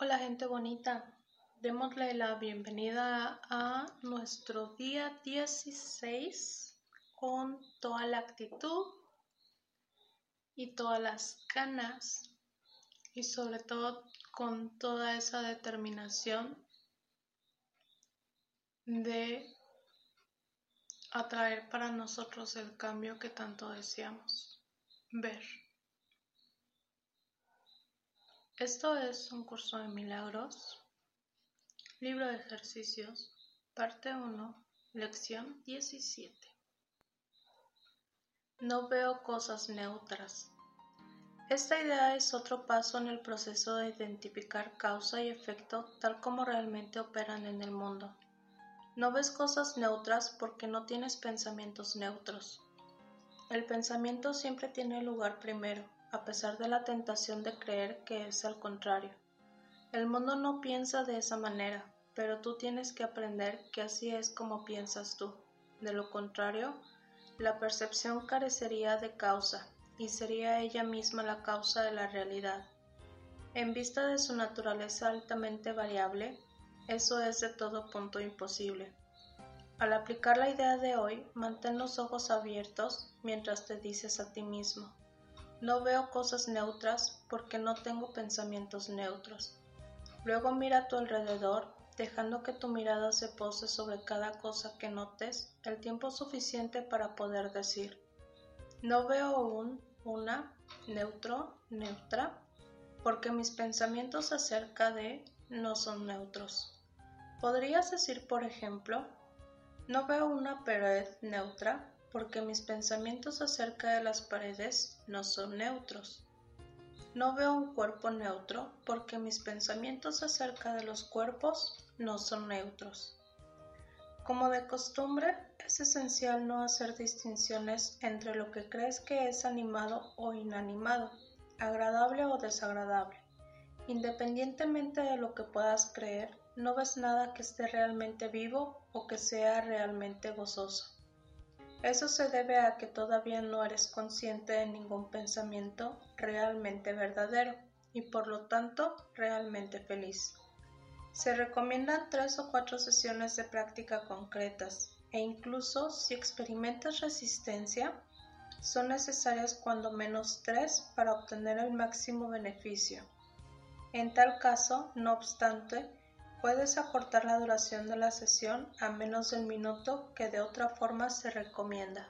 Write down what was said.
Hola gente bonita, démosle la bienvenida a nuestro día 16 con toda la actitud y todas las ganas y sobre todo con toda esa determinación de atraer para nosotros el cambio que tanto deseamos ver. Esto es un curso de milagros, libro de ejercicios, parte 1, lección 17. No veo cosas neutras. Esta idea es otro paso en el proceso de identificar causa y efecto tal como realmente operan en el mundo. No ves cosas neutras porque no tienes pensamientos neutros. El pensamiento siempre tiene lugar primero a pesar de la tentación de creer que es al contrario. El mundo no piensa de esa manera, pero tú tienes que aprender que así es como piensas tú. De lo contrario, la percepción carecería de causa y sería ella misma la causa de la realidad. En vista de su naturaleza altamente variable, eso es de todo punto imposible. Al aplicar la idea de hoy, mantén los ojos abiertos mientras te dices a ti mismo, no veo cosas neutras porque no tengo pensamientos neutros. Luego mira a tu alrededor, dejando que tu mirada se pose sobre cada cosa que notes el tiempo suficiente para poder decir, no veo un, una, neutro, neutra, porque mis pensamientos acerca de no son neutros. Podrías decir, por ejemplo, no veo una pared neutra porque mis pensamientos acerca de las paredes no son neutros. No veo un cuerpo neutro porque mis pensamientos acerca de los cuerpos no son neutros. Como de costumbre, es esencial no hacer distinciones entre lo que crees que es animado o inanimado, agradable o desagradable. Independientemente de lo que puedas creer, no ves nada que esté realmente vivo o que sea realmente gozoso. Eso se debe a que todavía no eres consciente de ningún pensamiento realmente verdadero y por lo tanto realmente feliz. Se recomiendan tres o cuatro sesiones de práctica concretas e incluso si experimentas resistencia, son necesarias cuando menos tres para obtener el máximo beneficio. En tal caso, no obstante, Puedes acortar la duración de la sesión a menos del minuto que de otra forma se recomienda.